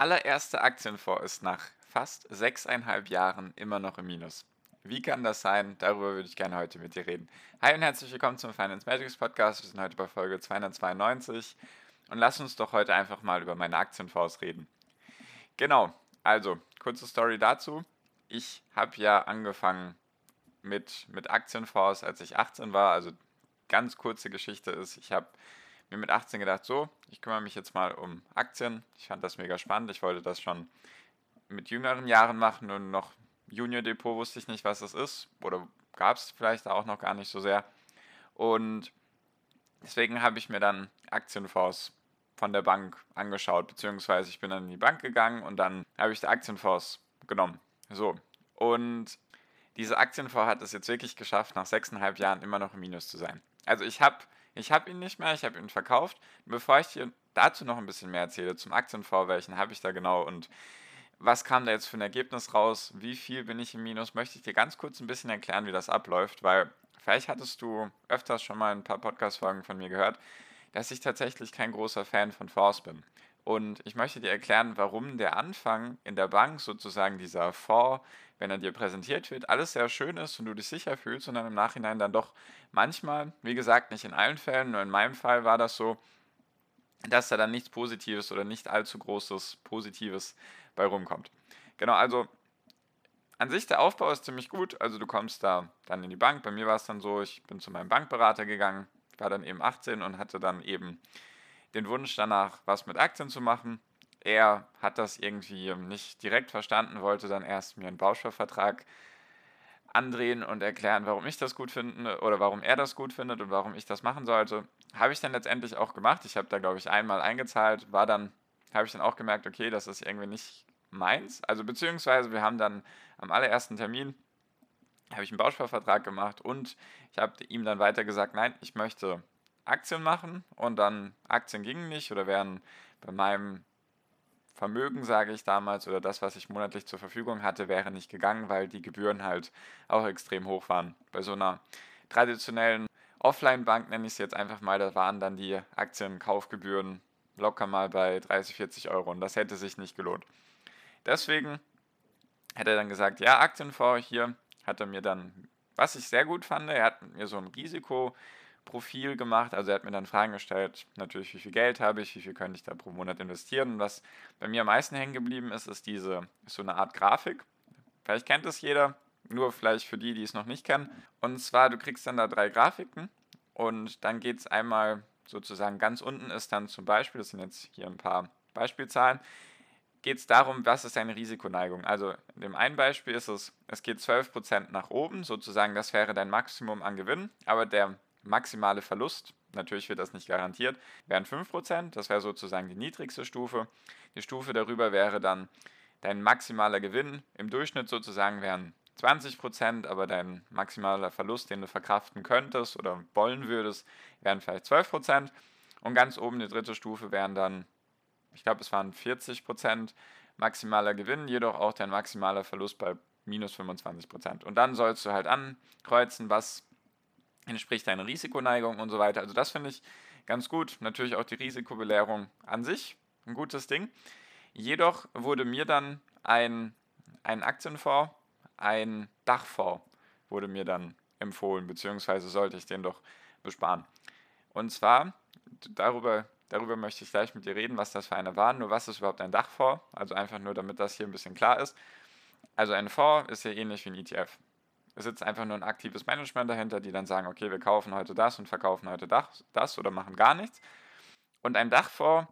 Allererster Aktienfonds ist nach fast sechseinhalb Jahren immer noch im Minus. Wie kann das sein? Darüber würde ich gerne heute mit dir reden. Hi und herzlich willkommen zum Finance Magics Podcast. Wir sind heute bei Folge 292 und lass uns doch heute einfach mal über meine Aktienfonds reden. Genau, also kurze Story dazu. Ich habe ja angefangen mit, mit Aktienfonds, als ich 18 war. Also ganz kurze Geschichte ist, ich habe mir mit 18 gedacht, so, ich kümmere mich jetzt mal um Aktien. Ich fand das mega spannend. Ich wollte das schon mit jüngeren Jahren machen und noch Junior Depot wusste ich nicht, was das ist. Oder gab es vielleicht auch noch gar nicht so sehr. Und deswegen habe ich mir dann Aktienfonds von der Bank angeschaut, beziehungsweise ich bin dann in die Bank gegangen und dann habe ich die Aktienfonds genommen. So. Und diese Aktienfonds hat es jetzt wirklich geschafft, nach sechseinhalb Jahren immer noch im Minus zu sein. Also ich habe ich habe ihn nicht mehr, ich habe ihn verkauft. bevor ich dir dazu noch ein bisschen mehr erzähle, zum Aktienfonds, welchen habe ich da genau und was kam da jetzt für ein Ergebnis raus, wie viel bin ich im Minus, möchte ich dir ganz kurz ein bisschen erklären, wie das abläuft, weil vielleicht hattest du öfters schon mal ein paar Podcast-Folgen von mir gehört, dass ich tatsächlich kein großer Fan von Fonds bin. Und ich möchte dir erklären, warum der Anfang in der Bank sozusagen dieser Fonds, wenn er dir präsentiert wird, alles sehr schön ist und du dich sicher fühlst und dann im Nachhinein dann doch manchmal, wie gesagt, nicht in allen Fällen, nur in meinem Fall war das so, dass da dann nichts Positives oder nicht allzu großes Positives bei rumkommt. Genau, also an sich der Aufbau ist ziemlich gut. Also du kommst da dann in die Bank. Bei mir war es dann so, ich bin zu meinem Bankberater gegangen, war dann eben 18 und hatte dann eben den Wunsch danach, was mit Aktien zu machen. Er hat das irgendwie nicht direkt verstanden, wollte dann erst mir einen Bausparvertrag andrehen und erklären, warum ich das gut finde oder warum er das gut findet und warum ich das machen sollte. Habe ich dann letztendlich auch gemacht. Ich habe da, glaube ich, einmal eingezahlt, war dann, habe ich dann auch gemerkt, okay, das ist irgendwie nicht meins. Also beziehungsweise wir haben dann am allerersten Termin habe ich einen Bausparvertrag gemacht und ich habe ihm dann weiter gesagt, nein, ich möchte Aktien machen und dann Aktien gingen nicht oder wären bei meinem Vermögen, sage ich damals, oder das, was ich monatlich zur Verfügung hatte, wäre nicht gegangen, weil die Gebühren halt auch extrem hoch waren. Bei so einer traditionellen Offline-Bank nenne ich es jetzt einfach mal, da waren dann die Aktienkaufgebühren locker mal bei 30, 40 Euro und das hätte sich nicht gelohnt. Deswegen hat er dann gesagt, ja, Aktienfonds hier, hat er mir dann, was ich sehr gut fand, er hat mir so ein Risiko Profil gemacht. Also er hat mir dann Fragen gestellt, natürlich, wie viel Geld habe ich, wie viel könnte ich da pro Monat investieren. Und was bei mir am meisten hängen geblieben ist, ist diese, ist so eine Art Grafik. Vielleicht kennt es jeder, nur vielleicht für die, die es noch nicht kennen. Und zwar, du kriegst dann da drei Grafiken und dann geht es einmal sozusagen ganz unten ist dann zum Beispiel, das sind jetzt hier ein paar Beispielzahlen, geht es darum, was ist deine Risikoneigung. Also in dem einen Beispiel ist es, es geht 12% nach oben, sozusagen das wäre dein Maximum an Gewinn, aber der maximale Verlust, natürlich wird das nicht garantiert, wären 5%. Das wäre sozusagen die niedrigste Stufe. Die Stufe darüber wäre dann dein maximaler Gewinn. Im Durchschnitt sozusagen wären 20%, aber dein maximaler Verlust, den du verkraften könntest oder wollen würdest, wären vielleicht 12%. Und ganz oben die dritte Stufe wären dann, ich glaube, es waren 40% maximaler Gewinn, jedoch auch dein maximaler Verlust bei minus 25%. Und dann sollst du halt ankreuzen, was entspricht deiner Risikoneigung und so weiter. Also das finde ich ganz gut. Natürlich auch die Risikobelehrung an sich, ein gutes Ding. Jedoch wurde mir dann ein, ein Aktienfonds, ein Dachfonds wurde mir dann empfohlen, beziehungsweise sollte ich den doch besparen. Und zwar, darüber, darüber möchte ich gleich mit dir reden, was das für eine war. Nur was ist überhaupt ein Dachfonds? Also einfach nur, damit das hier ein bisschen klar ist. Also ein Fonds ist ja ähnlich wie ein ETF. Es sitzt einfach nur ein aktives Management dahinter, die dann sagen, okay, wir kaufen heute das und verkaufen heute das oder machen gar nichts. Und ein Dachfonds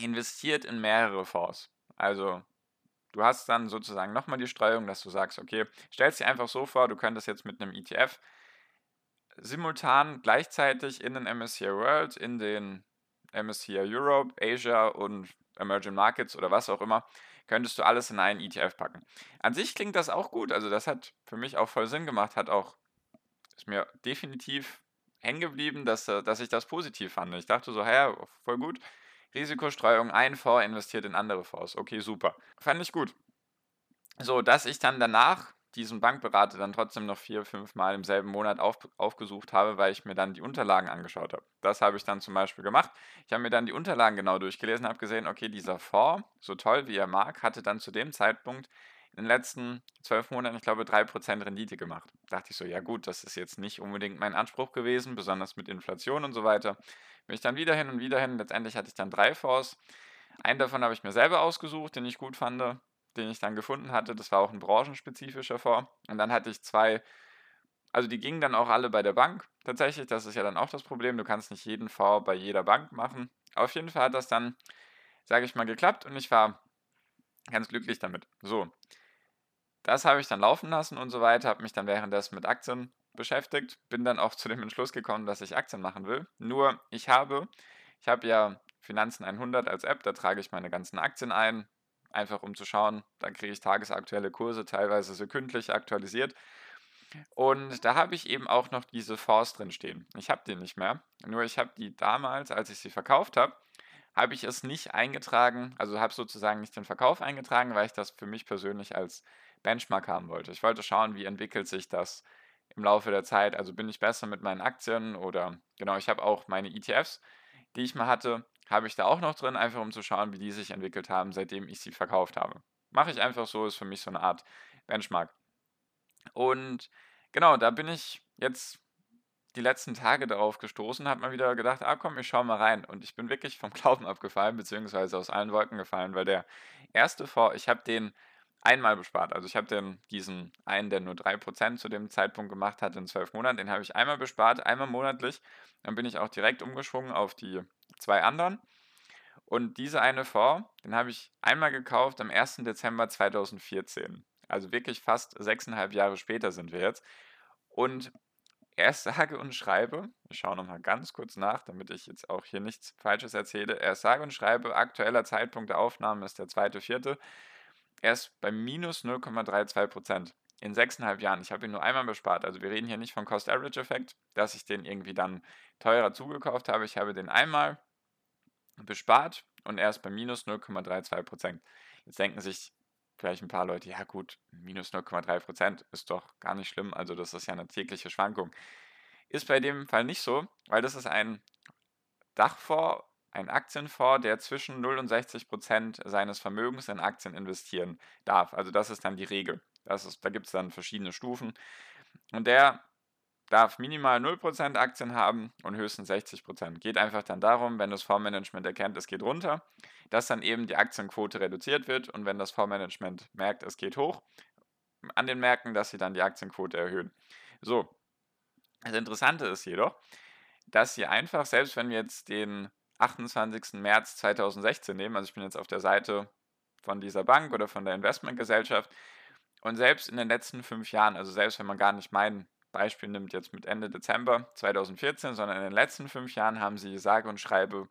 investiert in mehrere Fonds. Also du hast dann sozusagen nochmal die Streuung, dass du sagst, okay, stellst dir einfach so vor, du könntest jetzt mit einem ETF simultan gleichzeitig in den MSCI World, in den MSCI Europe, Asia und Emerging Markets oder was auch immer, könntest du alles in einen ETF packen. An sich klingt das auch gut, also das hat für mich auch voll Sinn gemacht, hat auch, ist mir definitiv hängen geblieben, dass, äh, dass ich das positiv fand. Ich dachte so, ja, voll gut, Risikostreuung, ein Fonds investiert in andere Fonds, okay, super. Fand ich gut. So, dass ich dann danach diesen Bankberater dann trotzdem noch vier, fünf Mal im selben Monat auf, aufgesucht habe, weil ich mir dann die Unterlagen angeschaut habe. Das habe ich dann zum Beispiel gemacht. Ich habe mir dann die Unterlagen genau durchgelesen, habe gesehen, okay, dieser Fonds, so toll wie er mag, hatte dann zu dem Zeitpunkt in den letzten zwölf Monaten, ich glaube, 3% Rendite gemacht. Da dachte ich so, ja gut, das ist jetzt nicht unbedingt mein Anspruch gewesen, besonders mit Inflation und so weiter. Bin ich dann wieder hin und wieder hin. Letztendlich hatte ich dann drei Fonds. Einen davon habe ich mir selber ausgesucht, den ich gut fand den ich dann gefunden hatte. Das war auch ein branchenspezifischer Fonds. Und dann hatte ich zwei, also die gingen dann auch alle bei der Bank. Tatsächlich, das ist ja dann auch das Problem. Du kannst nicht jeden Fonds bei jeder Bank machen. Auf jeden Fall hat das dann, sage ich mal, geklappt und ich war ganz glücklich damit. So, das habe ich dann laufen lassen und so weiter, habe mich dann währenddessen mit Aktien beschäftigt, bin dann auch zu dem Entschluss gekommen, dass ich Aktien machen will. Nur ich habe, ich habe ja Finanzen 100 als App, da trage ich meine ganzen Aktien ein, einfach um zu schauen. Dann kriege ich tagesaktuelle Kurse, teilweise sekündlich aktualisiert. Und da habe ich eben auch noch diese Fonds drin stehen. Ich habe die nicht mehr. Nur ich habe die damals, als ich sie verkauft habe, habe ich es nicht eingetragen, also habe sozusagen nicht den Verkauf eingetragen, weil ich das für mich persönlich als Benchmark haben wollte. Ich wollte schauen, wie entwickelt sich das im Laufe der Zeit. Also bin ich besser mit meinen Aktien oder genau, ich habe auch meine ETFs, die ich mal hatte, habe ich da auch noch drin, einfach um zu schauen, wie die sich entwickelt haben, seitdem ich sie verkauft habe. Mache ich einfach so, ist für mich so eine Art Benchmark. Und genau, da bin ich jetzt die letzten Tage darauf gestoßen, habe mal wieder gedacht, ah komm, ich schaue mal rein. Und ich bin wirklich vom Glauben abgefallen, beziehungsweise aus allen Wolken gefallen, weil der erste Fonds, ich habe den einmal bespart. Also ich habe den, diesen einen, der nur 3% zu dem Zeitpunkt gemacht hat in zwölf Monaten, den habe ich einmal bespart, einmal monatlich. Dann bin ich auch direkt umgeschwungen auf die zwei anderen. Und diese eine Fonds, den habe ich einmal gekauft am 1. Dezember 2014. Also wirklich fast sechseinhalb Jahre später sind wir jetzt. Und erst sage und schreibe, ich schaue nochmal ganz kurz nach, damit ich jetzt auch hier nichts Falsches erzähle. Erst sage und schreibe, aktueller Zeitpunkt der Aufnahme ist der 2.4. Er ist bei minus 0,32% in sechseinhalb Jahren. Ich habe ihn nur einmal bespart. Also wir reden hier nicht vom Cost-Average-Effekt, dass ich den irgendwie dann teurer zugekauft habe. Ich habe den einmal bespart und er ist bei minus 0,32% Jetzt denken sich vielleicht ein paar Leute, ja gut, minus 0,3% ist doch gar nicht schlimm. Also das ist ja eine tägliche Schwankung. Ist bei dem Fall nicht so, weil das ist ein Dachfonds, ein Aktienfonds, der zwischen 0 und 60 seines Vermögens in Aktien investieren darf. Also das ist dann die Regel. Das ist, da gibt es dann verschiedene Stufen. Und der darf minimal 0% Aktien haben und höchstens 60%. Geht einfach dann darum, wenn das Fondsmanagement erkennt, es geht runter, dass dann eben die Aktienquote reduziert wird und wenn das Fondsmanagement merkt, es geht hoch, an den Märkten, dass sie dann die Aktienquote erhöhen. So, das Interessante ist jedoch, dass sie einfach, selbst wenn wir jetzt den 28. März 2016 nehmen, also ich bin jetzt auf der Seite von dieser Bank oder von der Investmentgesellschaft, und selbst in den letzten fünf Jahren, also selbst wenn man gar nicht mein Beispiel nimmt, jetzt mit Ende Dezember 2014, sondern in den letzten fünf Jahren haben sie sage und schreibe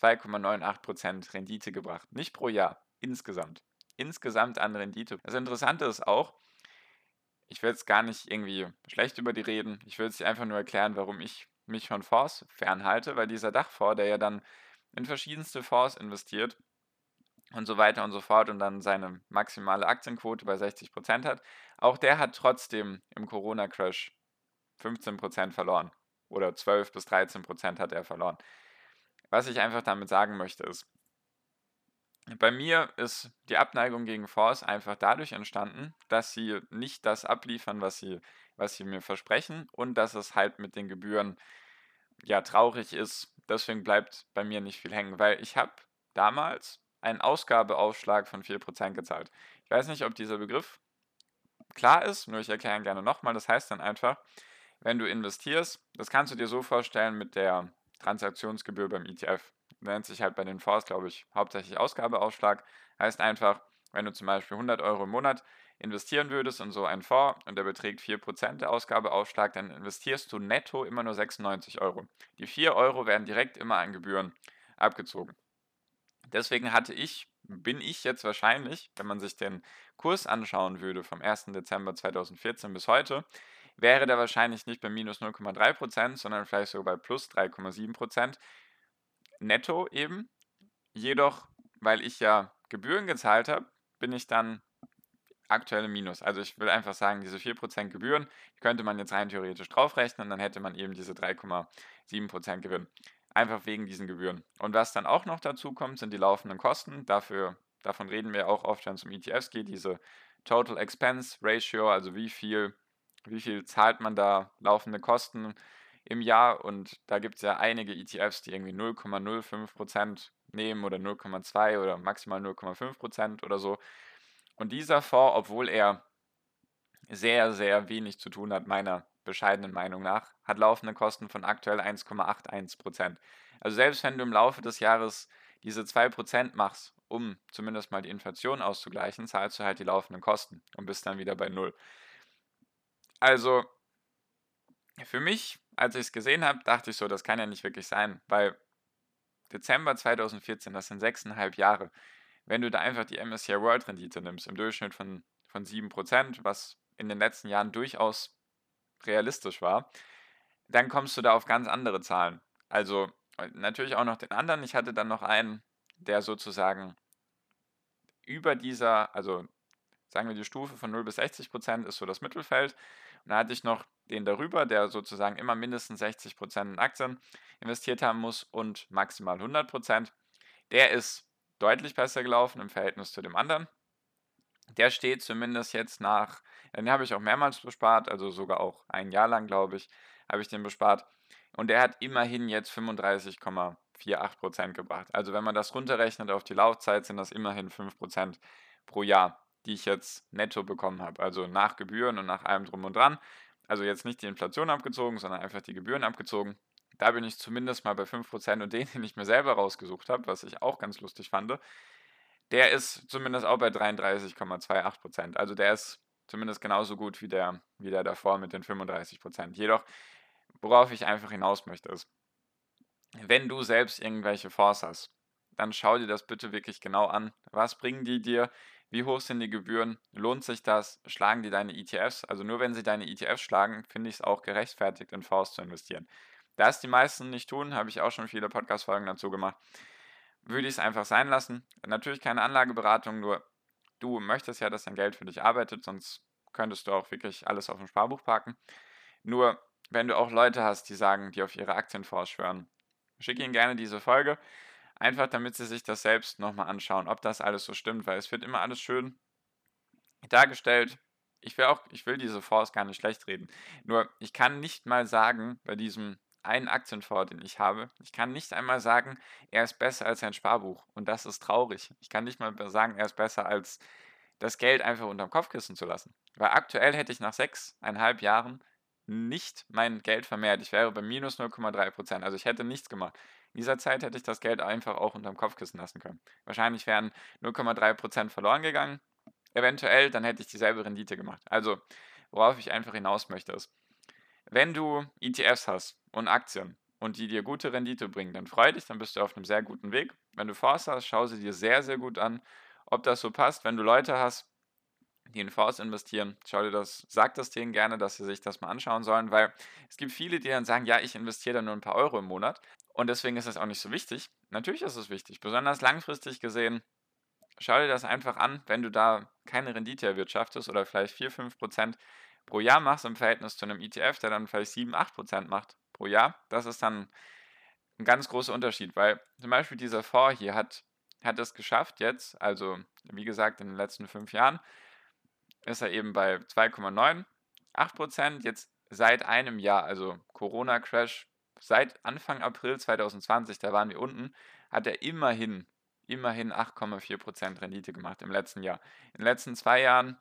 2,98% Rendite gebracht. Nicht pro Jahr, insgesamt. Insgesamt an Rendite. Das Interessante ist auch, ich will jetzt gar nicht irgendwie schlecht über die reden, ich will dir einfach nur erklären, warum ich mich von Fonds fernhalte, weil dieser Dachfonds, der ja dann in verschiedenste Fonds investiert, und so weiter und so fort und dann seine maximale Aktienquote bei 60% hat, auch der hat trotzdem im Corona-Crash 15% verloren oder 12 bis 13% hat er verloren. Was ich einfach damit sagen möchte ist, bei mir ist die Abneigung gegen Fonds einfach dadurch entstanden, dass sie nicht das abliefern, was sie, was sie mir versprechen und dass es halt mit den Gebühren ja traurig ist. Deswegen bleibt bei mir nicht viel hängen, weil ich habe damals einen Ausgabeaufschlag von 4% gezahlt. Ich weiß nicht, ob dieser Begriff klar ist, nur ich erkläre ihn gerne nochmal. Das heißt dann einfach, wenn du investierst, das kannst du dir so vorstellen mit der Transaktionsgebühr beim ETF. Nennt sich halt bei den Fonds, glaube ich, hauptsächlich Ausgabeaufschlag. Heißt einfach, wenn du zum Beispiel 100 Euro im Monat investieren würdest in so einen Fonds und der beträgt 4% der Ausgabeaufschlag, dann investierst du netto immer nur 96 Euro. Die 4 Euro werden direkt immer an Gebühren abgezogen. Deswegen hatte ich, bin ich jetzt wahrscheinlich, wenn man sich den Kurs anschauen würde vom 1. Dezember 2014 bis heute, wäre der wahrscheinlich nicht bei minus 0,3%, sondern vielleicht sogar bei plus 3,7% netto eben. Jedoch, weil ich ja Gebühren gezahlt habe, bin ich dann aktuell im Minus. Also ich will einfach sagen, diese 4% Gebühren könnte man jetzt rein theoretisch draufrechnen, dann hätte man eben diese 3,7% Gewinn. Einfach wegen diesen Gebühren. Und was dann auch noch dazu kommt, sind die laufenden Kosten. Dafür, davon reden wir auch oft, wenn es um ETFs geht, diese Total Expense Ratio, also wie viel, wie viel zahlt man da laufende Kosten im Jahr. Und da gibt es ja einige ETFs, die irgendwie 0,05% nehmen oder 0,2 oder maximal 0,5% oder so. Und dieser Fonds, obwohl er sehr, sehr wenig zu tun hat, meiner bescheidenen Meinung nach, hat laufende Kosten von aktuell 1,81%. Also selbst wenn du im Laufe des Jahres diese 2% machst, um zumindest mal die Inflation auszugleichen, zahlst du halt die laufenden Kosten und bist dann wieder bei Null. Also für mich, als ich es gesehen habe, dachte ich so, das kann ja nicht wirklich sein, weil Dezember 2014, das sind sechseinhalb Jahre, wenn du da einfach die MSCI World Rendite nimmst, im Durchschnitt von, von 7%, was in den letzten Jahren durchaus realistisch war, dann kommst du da auf ganz andere Zahlen. Also natürlich auch noch den anderen. Ich hatte dann noch einen, der sozusagen über dieser, also sagen wir die Stufe von 0 bis 60 Prozent ist so das Mittelfeld. Und da hatte ich noch den darüber, der sozusagen immer mindestens 60 Prozent in Aktien investiert haben muss und maximal 100 Prozent. Der ist deutlich besser gelaufen im Verhältnis zu dem anderen. Der steht zumindest jetzt nach, den habe ich auch mehrmals bespart, also sogar auch ein Jahr lang, glaube ich, habe ich den bespart. Und der hat immerhin jetzt 35,48% gebracht. Also wenn man das runterrechnet auf die Laufzeit, sind das immerhin 5% pro Jahr, die ich jetzt netto bekommen habe. Also nach Gebühren und nach allem drum und dran. Also jetzt nicht die Inflation abgezogen, sondern einfach die Gebühren abgezogen. Da bin ich zumindest mal bei 5% und den, den ich mir selber rausgesucht habe, was ich auch ganz lustig fand, der ist zumindest auch bei 33,28%. Also der ist zumindest genauso gut wie der, wie der davor mit den 35%. Jedoch, worauf ich einfach hinaus möchte, ist, wenn du selbst irgendwelche Fonds hast, dann schau dir das bitte wirklich genau an. Was bringen die dir? Wie hoch sind die Gebühren? Lohnt sich das? Schlagen die deine ETFs? Also nur wenn sie deine ETFs schlagen, finde ich es auch gerechtfertigt, in Fonds zu investieren. Da es die meisten nicht tun, habe ich auch schon viele Podcast-Folgen dazu gemacht, würde ich es einfach sein lassen. Natürlich keine Anlageberatung, nur du möchtest ja, dass dein Geld für dich arbeitet, sonst könntest du auch wirklich alles auf dem Sparbuch parken. Nur, wenn du auch Leute hast, die sagen, die auf ihre Aktienfonds schwören, schicke ihnen gerne diese Folge, einfach damit sie sich das selbst nochmal anschauen, ob das alles so stimmt, weil es wird immer alles schön dargestellt. Ich will auch, ich will diese Fonds gar nicht schlecht reden. Nur, ich kann nicht mal sagen, bei diesem einen Aktienfonds, den ich habe. Ich kann nicht einmal sagen, er ist besser als ein Sparbuch. Und das ist traurig. Ich kann nicht mal sagen, er ist besser als das Geld einfach unterm Kopfkissen zu lassen. Weil aktuell hätte ich nach sechseinhalb Jahren nicht mein Geld vermehrt. Ich wäre bei minus 0,3 Prozent. Also ich hätte nichts gemacht. In dieser Zeit hätte ich das Geld einfach auch unterm Kopfkissen lassen können. Wahrscheinlich wären 0,3 Prozent verloren gegangen. Eventuell, dann hätte ich dieselbe Rendite gemacht. Also, worauf ich einfach hinaus möchte, ist, wenn du ETFs hast und Aktien und die dir gute Rendite bringen, dann freu dich, dann bist du auf einem sehr guten Weg. Wenn du Fonds hast, schau sie dir sehr, sehr gut an, ob das so passt. Wenn du Leute hast, die in Fonds investieren, schau dir das, sag das denen gerne, dass sie sich das mal anschauen sollen, weil es gibt viele, die dann sagen, ja, ich investiere da nur ein paar Euro im Monat und deswegen ist das auch nicht so wichtig. Natürlich ist es wichtig, besonders langfristig gesehen. Schau dir das einfach an, wenn du da keine Rendite erwirtschaftest oder vielleicht 4, 5 Prozent pro Jahr machst im Verhältnis zu einem ETF, der dann vielleicht 7, 8% macht pro Jahr, das ist dann ein ganz großer Unterschied, weil zum Beispiel dieser Fonds hier hat, hat es geschafft jetzt, also wie gesagt in den letzten fünf Jahren, ist er eben bei 2,98%, jetzt seit einem Jahr, also Corona-Crash, seit Anfang April 2020, da waren wir unten, hat er immerhin, immerhin 8,4% Rendite gemacht im letzten Jahr. In den letzten zwei Jahren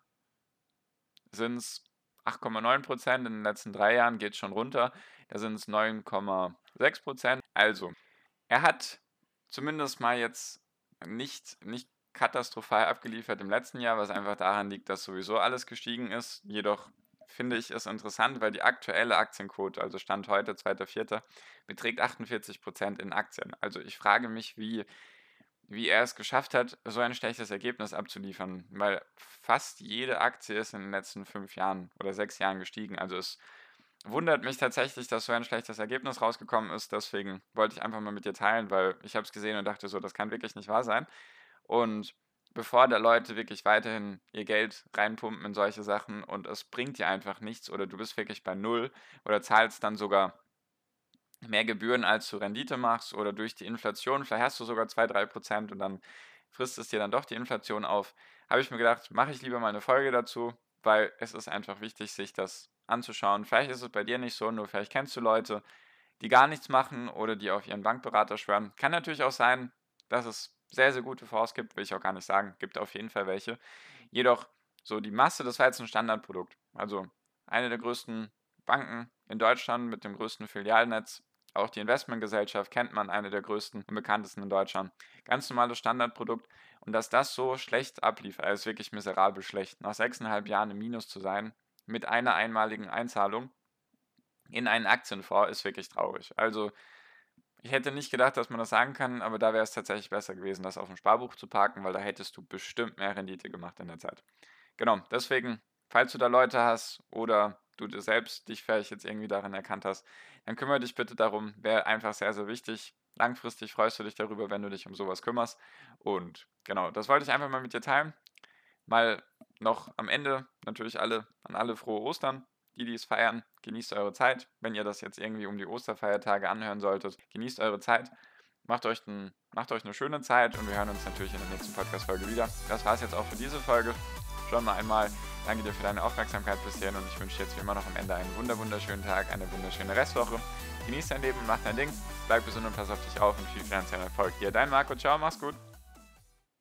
sind es 8,9 Prozent. In den letzten drei Jahren geht es schon runter. Da sind es 9,6 Prozent. Also, er hat zumindest mal jetzt nicht, nicht katastrophal abgeliefert im letzten Jahr, was einfach daran liegt, dass sowieso alles gestiegen ist. Jedoch finde ich es interessant, weil die aktuelle Aktienquote, also Stand heute, 2.4., beträgt 48 Prozent in Aktien. Also ich frage mich, wie, wie er es geschafft hat, so ein schlechtes Ergebnis abzuliefern, weil fast jede Aktie ist in den letzten fünf Jahren oder sechs Jahren gestiegen. Also es wundert mich tatsächlich, dass so ein schlechtes Ergebnis rausgekommen ist. Deswegen wollte ich einfach mal mit dir teilen, weil ich habe es gesehen und dachte so, das kann wirklich nicht wahr sein. Und bevor da Leute wirklich weiterhin ihr Geld reinpumpen in solche Sachen und es bringt dir einfach nichts oder du bist wirklich bei Null oder zahlst dann sogar mehr Gebühren, als du Rendite machst oder durch die Inflation, vielleicht hast du sogar 2, 3 Prozent und dann frisst es dir dann doch die Inflation auf, habe ich mir gedacht, mache ich lieber mal eine Folge dazu, weil es ist einfach wichtig, sich das anzuschauen. Vielleicht ist es bei dir nicht so, nur vielleicht kennst du Leute, die gar nichts machen oder die auf ihren Bankberater schwören. Kann natürlich auch sein, dass es sehr, sehr gute Fonds gibt, will ich auch gar nicht sagen. Gibt auf jeden Fall welche. Jedoch, so die Masse, das war jetzt ein Standardprodukt. Also eine der größten Banken in Deutschland mit dem größten Filialnetz auch die Investmentgesellschaft kennt man, eine der größten und bekanntesten in Deutschland. Ganz normales Standardprodukt. Und dass das so schlecht ablief, also wirklich miserabel schlecht, nach sechseinhalb Jahren im Minus zu sein, mit einer einmaligen Einzahlung in einen Aktienfonds, ist wirklich traurig. Also, ich hätte nicht gedacht, dass man das sagen kann, aber da wäre es tatsächlich besser gewesen, das auf dem Sparbuch zu parken, weil da hättest du bestimmt mehr Rendite gemacht in der Zeit. Genau, deswegen, falls du da Leute hast oder du selbst dich vielleicht jetzt irgendwie darin erkannt hast, dann kümmere dich bitte darum. Wäre einfach sehr, sehr wichtig. Langfristig freust du dich darüber, wenn du dich um sowas kümmerst. Und genau, das wollte ich einfach mal mit dir teilen. Mal noch am Ende natürlich alle an alle frohe Ostern. Die, die es feiern, genießt eure Zeit. Wenn ihr das jetzt irgendwie um die Osterfeiertage anhören solltet, genießt eure Zeit. Macht euch, ein, macht euch eine schöne Zeit und wir hören uns natürlich in der nächsten Podcast-Folge wieder. Das war es jetzt auch für diese Folge. Schon mal einmal Danke dir für deine Aufmerksamkeit bisher und ich wünsche dir jetzt wie immer noch am Ende einen wunderschönen Tag, eine wunderschöne Restwoche. Genieß dein Leben, mach dein Ding, bleib gesund und pass auf dich auf und viel finanziellen Erfolg. Hier, dein Marco, ciao, mach's gut.